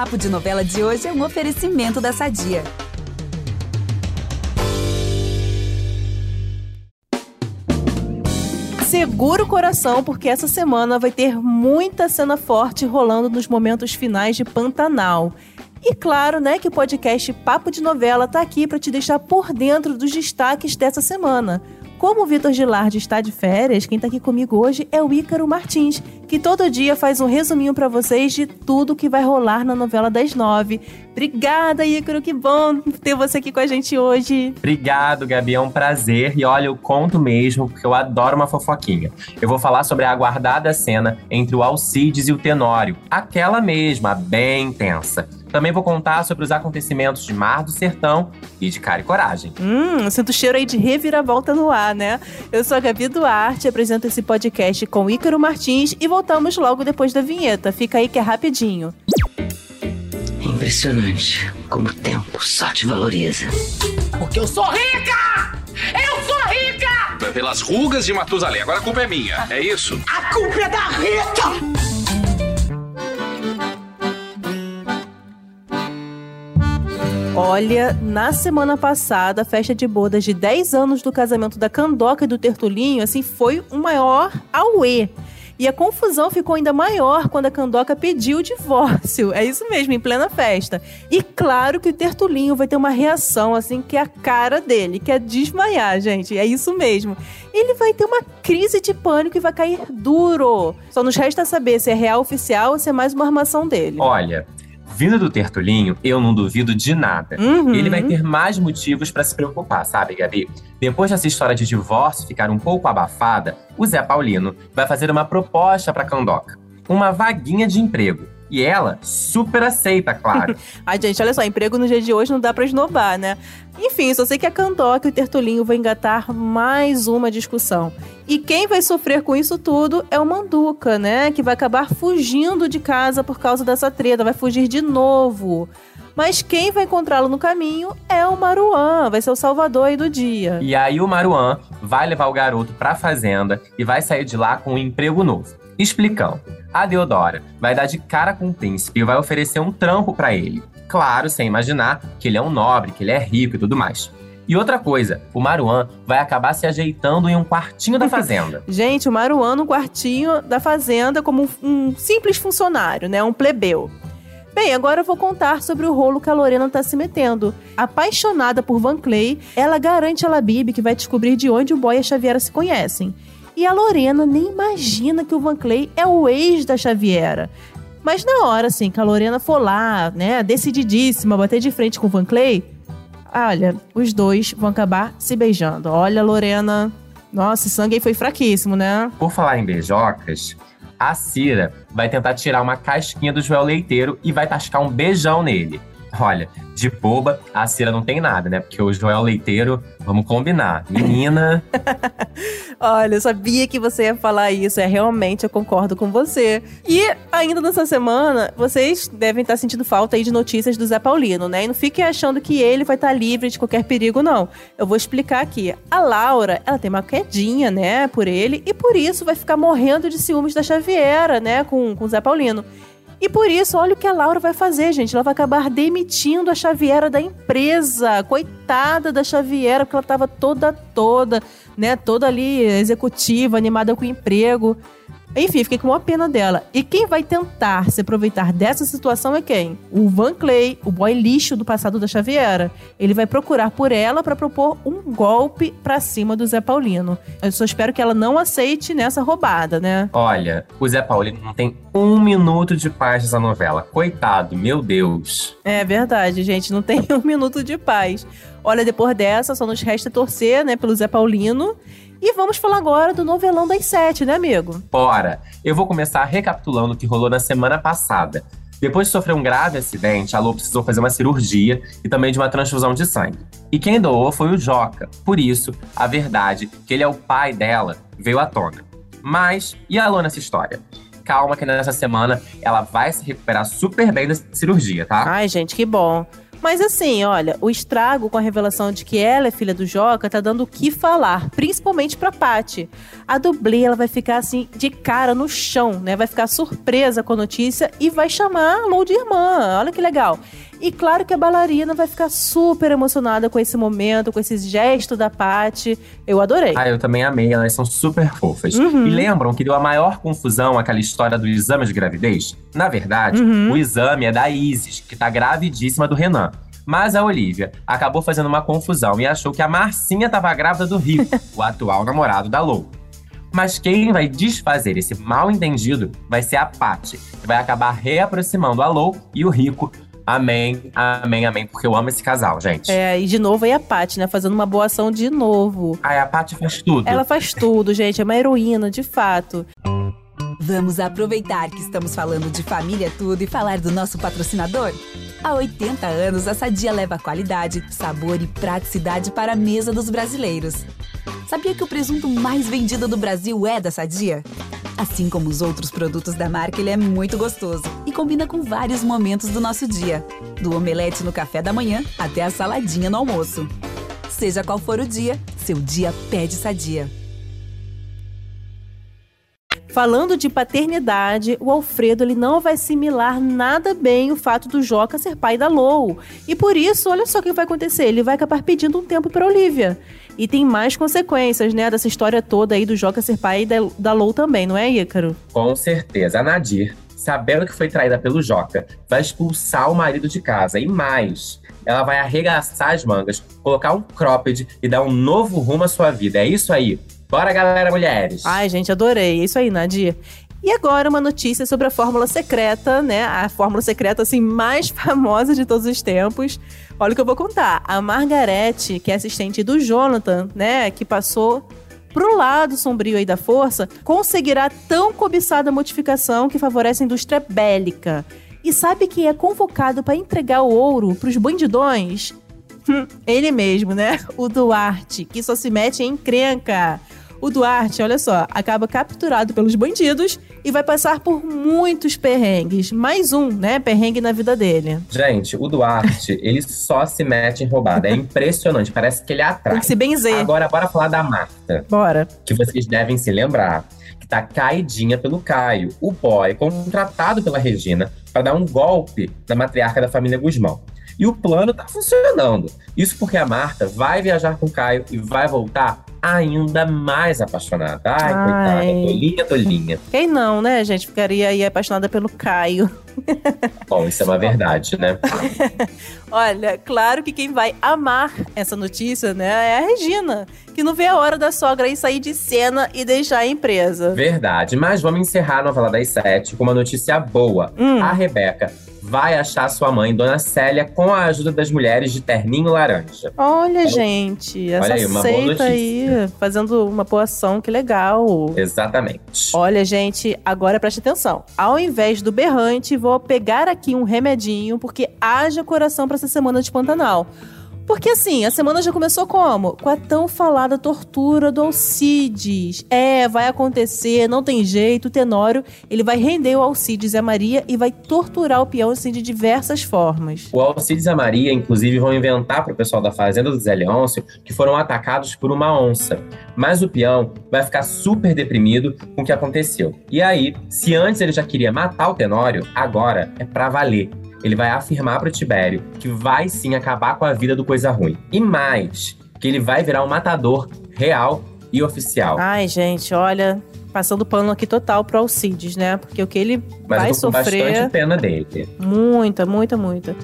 Papo de Novela de hoje é um oferecimento da Sadia. Segura o coração, porque essa semana vai ter muita cena forte rolando nos momentos finais de Pantanal. E claro, né, que o podcast Papo de Novela tá aqui para te deixar por dentro dos destaques dessa semana. Como o Vitor Gilardi está de férias, quem está aqui comigo hoje é o Ícaro Martins, que todo dia faz um resuminho para vocês de tudo que vai rolar na novela das nove. Obrigada, Ícaro, que bom ter você aqui com a gente hoje. Obrigado, Gabi, é um prazer. E olha, eu conto mesmo, porque eu adoro uma fofoquinha. Eu vou falar sobre a aguardada cena entre o Alcides e o Tenório, aquela mesma, bem intensa. Também vou contar sobre os acontecimentos de Mar do Sertão e de Cara e Coragem. Hum, sinto cheiro aí de reviravolta no ar, né? Eu sou a Gabi Duarte, apresento esse podcast com Ícaro Martins e voltamos logo depois da vinheta. Fica aí que é rapidinho. Impressionante como o tempo só te valoriza. Porque eu sou rica! Eu sou rica! Pelas rugas de Matusalém. Agora a culpa é minha, é isso? A culpa é da Rita! Olha, na semana passada, a festa de bodas de 10 anos do casamento da Candoca e do Tertulinho, assim, foi o maior auê. E a confusão ficou ainda maior quando a Candoca pediu o divórcio. É isso mesmo, em plena festa. E claro que o Tertulinho vai ter uma reação, assim, que é a cara dele, que é desmaiar, gente. É isso mesmo. Ele vai ter uma crise de pânico e vai cair duro. Só nos resta saber se é real oficial ou se é mais uma armação dele. Olha, vindo do Tertulinho, eu não duvido de nada. Uhum. Ele vai ter mais motivos para se preocupar, sabe, Gabi? Depois dessa história de divórcio ficar um pouco abafada, o Zé Paulino vai fazer uma proposta para Candoca. Uma vaguinha de emprego. E ela super aceita, claro. Ai, gente, olha só, emprego no dia de hoje não dá pra esnobar, né? Enfim, só sei que a Candoca e o Tertulinho vão engatar mais uma discussão. E quem vai sofrer com isso tudo é o Manduca, né? Que vai acabar fugindo de casa por causa dessa treta, vai fugir de novo. Mas quem vai encontrá-lo no caminho é o Maruan, vai ser o salvador aí do dia. E aí o Maruan vai levar o garoto pra fazenda e vai sair de lá com um emprego novo. Explicando, a Deodora vai dar de cara com o príncipe e vai oferecer um trampo para ele. Claro, sem imaginar que ele é um nobre, que ele é rico e tudo mais. E outra coisa, o Maruan vai acabar se ajeitando em um quartinho da fazenda. Gente, o Maruan no quartinho da fazenda como um, um simples funcionário, né? Um plebeu. Bem, agora eu vou contar sobre o rolo que a Lorena tá se metendo. Apaixonada por Van Clay, ela garante a Labib que vai descobrir de onde o boy e a Xaviera se conhecem. E a Lorena nem imagina que o Van Clay é o ex da Xaviera. Mas na hora, assim, que a Lorena for lá, né, decididíssima, bater de frente com o Van Clay, olha, os dois vão acabar se beijando. Olha, Lorena, nossa, esse sangue aí foi fraquíssimo, né? Por falar em beijocas, a Cira vai tentar tirar uma casquinha do Joel Leiteiro e vai tascar um beijão nele. Olha, de boba, a Cira não tem nada, né? Porque o Joel Leiteiro, vamos combinar. Menina. Olha, eu sabia que você ia falar isso. É realmente, eu concordo com você. E ainda nessa semana, vocês devem estar sentindo falta aí de notícias do Zé Paulino, né? E não fiquem achando que ele vai estar livre de qualquer perigo, não. Eu vou explicar aqui. A Laura, ela tem uma quedinha, né, por ele, e por isso vai ficar morrendo de ciúmes da Xaviera, né, com, com o Zé Paulino. E por isso, olha o que a Laura vai fazer, gente. Ela vai acabar demitindo a Xaviera da empresa. Coitada da Xaviera, porque ela estava toda, toda, né? Toda ali executiva, animada com o emprego. Enfim, fiquei com uma pena dela. E quem vai tentar se aproveitar dessa situação é quem? O Van Clay, o boy lixo do passado da Xaviera. Ele vai procurar por ela para propor um golpe pra cima do Zé Paulino. Eu só espero que ela não aceite nessa roubada, né? Olha, o Zé Paulino não tem um minuto de paz nessa novela. Coitado, meu Deus. É verdade, gente. Não tem um minuto de paz. Olha, depois dessa, só nos resta torcer, né, pelo Zé Paulino. E vamos falar agora do novelão das sete, né, amigo? Bora! Eu vou começar recapitulando o que rolou na semana passada. Depois de sofrer um grave acidente, a Lô precisou fazer uma cirurgia e também de uma transfusão de sangue. E quem doou foi o Joca. Por isso, a verdade, que ele é o pai dela, veio à tona. Mas, e a Lô nessa história? Calma que nessa semana ela vai se recuperar super bem da cirurgia, tá? Ai, gente, que bom. Mas assim, olha, o estrago com a revelação de que ela é filha do Joca tá dando o que falar, principalmente pra Paty. A dublê, ela vai ficar assim, de cara no chão, né? Vai ficar surpresa com a notícia e vai chamar a Lou de irmã. Olha que legal. E claro que a bailarina vai ficar super emocionada com esse momento, com esse gesto da Paty. Eu adorei. Ah, eu também amei, elas são super fofas. Uhum. E lembram que deu a maior confusão aquela história do exame de gravidez? Na verdade, Uhum. o exame é da Isis, que tá gravidíssima do Renan. Mas a Olivia acabou fazendo uma confusão e achou que a Marcinha tava grávida do Rico, o atual namorado da Lou. Mas quem vai desfazer esse mal entendido vai ser a Paty, que vai acabar reaproximando a Lou e o Rico. Amém, amém, amém, porque eu amo esse casal, gente. É, e de novo aí a Paty, né? Fazendo uma boa ação de novo. Ai, a Paty faz tudo. Ela faz tudo, gente. É uma heroína, de fato. Vamos aproveitar que estamos falando de família tudo e falar do nosso patrocinador? Há 80 anos, a Sadia leva qualidade, sabor e praticidade para a mesa dos brasileiros. Sabia que o presunto mais vendido do Brasil é da Sadia? Assim como os outros produtos da marca, ele é muito gostoso e combina com vários momentos do nosso dia, do omelete no café da manhã até a saladinha no almoço. Seja qual for o dia, seu dia pede Sadia. Falando de paternidade, o Alfredo ele não vai assimilar nada bem o fato do Joca ser pai da Lou. E por isso, olha só o que vai acontecer. Ele vai acabar pedindo um tempo para Olivia. E tem mais consequências, né, dessa história toda aí do Joca ser pai da, da Lou também, não é, Ícaro? Com certeza. A Nadir, sabendo que foi traída pelo Joca, vai expulsar o marido de casa. E mais, ela vai arregaçar as mangas, colocar um cropped e dar um novo rumo à sua vida. É isso aí. Bora, galera, mulheres! Ai, gente, adorei. É isso aí, Nadir. E agora uma notícia sobre a fórmula secreta, né? A fórmula secreta assim mais famosa de todos os tempos. Olha o que eu vou contar. A Margarete, que é assistente do Jonathan, né, que passou pro lado sombrio aí da força, conseguirá tão cobiçada modificação que favorece a indústria bélica. E sabe quem é convocado para entregar o ouro pros bandidões? Ele mesmo, né? O Duarte, que só se mete em encrenca. O Duarte, olha só, acaba capturado pelos bandidos e vai passar por muitos perrengues. Mais um, né? Perrengue na vida dele. Gente, o Duarte, ele só se mete em roubada. É impressionante, parece que ele Tem atrai. que se benzer. Agora, bora falar da Marta, Bora. que vocês devem se lembrar. Que tá caidinha pelo Caio, o boy contratado pela Regina para dar um golpe na matriarca da família Guzmão. E o plano tá funcionando. Isso porque a Marta vai viajar com o Caio e vai voltar ainda mais apaixonada. Ai, Ai. coitada, tolinha, tolinha. Quem não, né, gente? Ficaria aí apaixonada pelo Caio. Bom, isso é uma verdade, né? Olha, claro que quem vai amar essa notícia, né, é a Regina, que não vê a hora da sogra aí sair de cena e deixar a empresa. Verdade, mas vamos encerrar a novela das sete com uma notícia boa. Hum. A Rebeca vai achar sua mãe, Dona Célia, com a ajuda das mulheres de terninho laranja. Olha, gente, essa Olha aí, uma boa aí, fazendo uma boa ação, que legal. Exatamente. Olha, gente, agora preste atenção. Ao invés do berrante, vou pegar aqui um remedinho, porque haja coração pra essa semana de Pantanal. Porque assim, a semana já começou como? Com a tão falada tortura do Alcides. É, vai acontecer, não tem jeito. O Tenório, ele vai render o Alcides e a Maria e vai torturar o peão assim de diversas formas. O Alcides e a Maria, inclusive, vão inventar pro pessoal da fazenda do Zé Leôncio que foram atacados por uma onça. Mas o peão vai ficar super deprimido com o que aconteceu. E aí, se antes ele já queria matar o Tenório, agora é pra valer. Ele vai afirmar pro Tibério que vai sim acabar com a vida do Coisa Ruim. E mais, que ele vai virar um matador real e oficial. Ai, gente, olha, passando pano aqui total pro Alcides, né? Porque o que ele Mas vai eu tô com sofrer. bastante pena dele. Muita, muita, muita.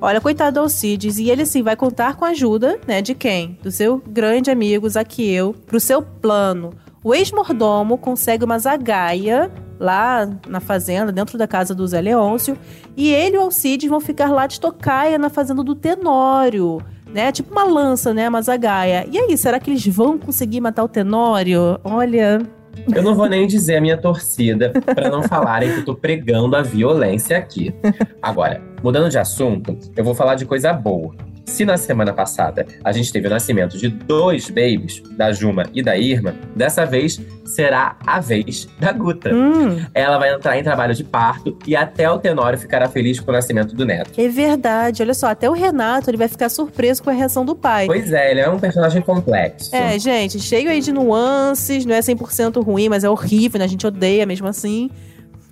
Olha, coitado do Alcides. E ele, sim, vai contar com a ajuda, né? De quem? Do seu grande amigo Zaqueu, pro seu plano. O ex-mordomo consegue uma zagaia lá na fazenda, dentro da casa do Zé Leôncio. E ele e o Alcides vão ficar lá de tocaia na fazenda do Tenório. Né? Tipo uma lança, né? Uma zagaia. E aí, será que eles vão conseguir matar o Tenório? Olha, Eu não vou nem dizer a minha torcida para não falarem que eu tô pregando a violência aqui. Agora, mudando de assunto, eu vou falar de coisa boa. Se na semana passada a gente teve o nascimento de dois babies, da Juma e da Irma, dessa vez será a vez da Guta. Hum, Ela vai entrar em trabalho de parto e até o Tenório ficará feliz com o nascimento do neto. é verdade. Olha só, até o Renato ele vai ficar surpreso com a reação do pai. Pois é, ele é um personagem complexo. É, gente, cheio aí de nuances, não é 100% ruim, mas é horrível, né? A gente odeia mesmo assim.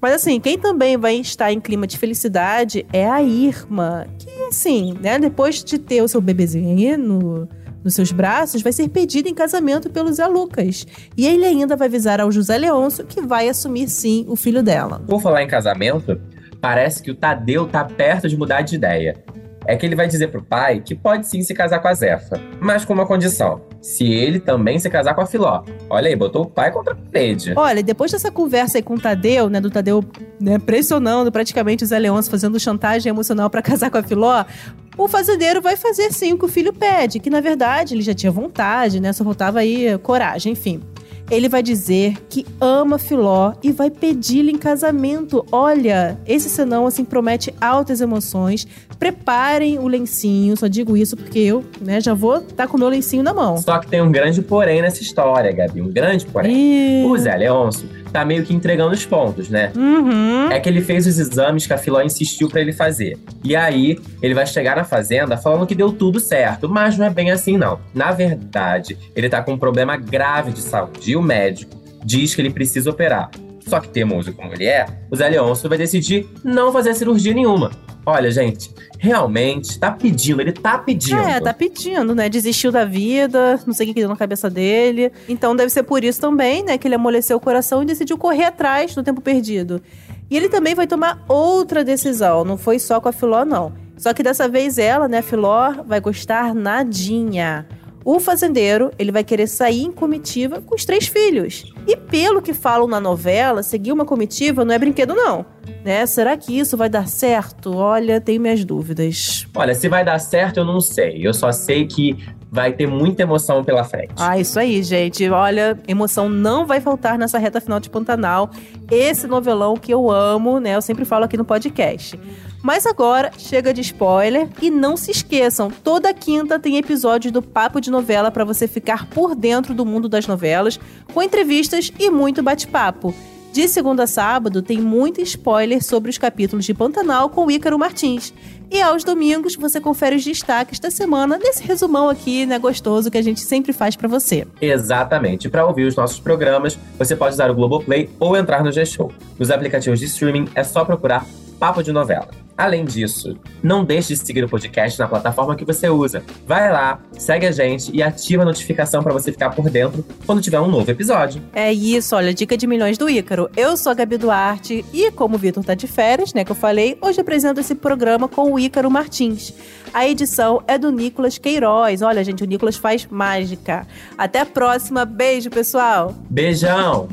Mas assim, quem também vai estar em clima de felicidade é a Irma, que assim, né, depois de ter o seu bebezinho no, nos seus braços, vai ser pedida em casamento pelo Zé Lucas. E ele ainda vai avisar ao José Leôncio que vai assumir sim o filho dela. Por falar em casamento, parece que o Tadeu tá perto de mudar de ideia. É que ele vai dizer pro pai que pode sim se casar com a Zefa, mas com uma condição: se ele também se casar com a Filó. Olha aí, botou o pai contra a parede. Olha, depois dessa conversa aí com o Tadeu, né, do Tadeu né, pressionando praticamente o Zé Leôncio, fazendo chantagem emocional pra casar com a Filó, o fazendeiro vai fazer sim o que o filho pede, que na verdade ele já tinha vontade, né, só faltava aí coragem, enfim. Ele vai dizer que ama Filó e vai pedi-lo em casamento. Olha, esse senão assim promete altas emoções. Preparem o lencinho, só digo isso porque eu, né, já vou estar com o meu lencinho na mão. Só que tem um grande porém nessa história, Gabi. Um grande porém. E... O Zé Leôncio tá meio que entregando os pontos, né? Uhum. É que ele fez os exames que a Filó insistiu pra ele fazer. E aí, ele vai chegar na fazenda falando que deu tudo certo, mas não é bem assim não. Na verdade, ele tá com um problema grave de saúde e o médico diz que ele precisa operar. Só que teimoso como ele é, o Zé Leôncio vai decidir não fazer cirurgia nenhuma. Olha, gente, realmente tá pedindo, ele tá pedindo. É, tá pedindo, né? Desistiu da vida, não sei o que deu na cabeça dele. Então deve ser por isso também, né, que ele amoleceu o coração e decidiu correr atrás do tempo perdido. E ele também vai tomar outra decisão, não foi só com a Filó, não. Só que dessa vez ela, né, Filó, vai gostar nadinha. O fazendeiro, ele vai querer sair em comitiva com os três filhos. E pelo que falam na novela, seguir uma comitiva não é brinquedo não, né? Será que isso vai dar certo? Olha, tenho minhas dúvidas. Olha, se vai dar certo, eu não sei. Eu só sei que vai ter muita emoção pela frente. Ah, isso aí, gente. Olha, emoção não vai faltar nessa reta final de Pantanal. Esse novelão que eu amo, né? Eu sempre falo aqui no podcast. Mas agora chega de spoiler e não se esqueçam, toda quinta tem episódio do Papo de Novela para você ficar por dentro do mundo das novelas, com entrevistas e muito bate-papo. De segunda a sábado tem muito spoiler sobre os capítulos de Pantanal com o Ícaro Martins. E aos domingos você confere os destaques da semana nesse resumão aqui, né, gostoso que a gente sempre faz para você. Exatamente. Para ouvir os nossos programas, você pode usar o Globoplay ou entrar no G-Show. Nos aplicativos de streaming é só procurar Papo de Novela. Além disso, não deixe de seguir o podcast na plataforma que você usa. Vai lá, segue a gente e ativa a notificação para você ficar por dentro quando tiver um novo episódio. É isso, olha, dica de milhões do Ícaro. Eu sou a Gabi Duarte e, como o Vitor tá de férias, né, que eu falei, hoje apresento esse programa com o Ícaro Martins. A edição é do Nicolas Queiroz. Olha, gente, o Nicolas faz mágica. Até a próxima. Beijo, pessoal! Beijão!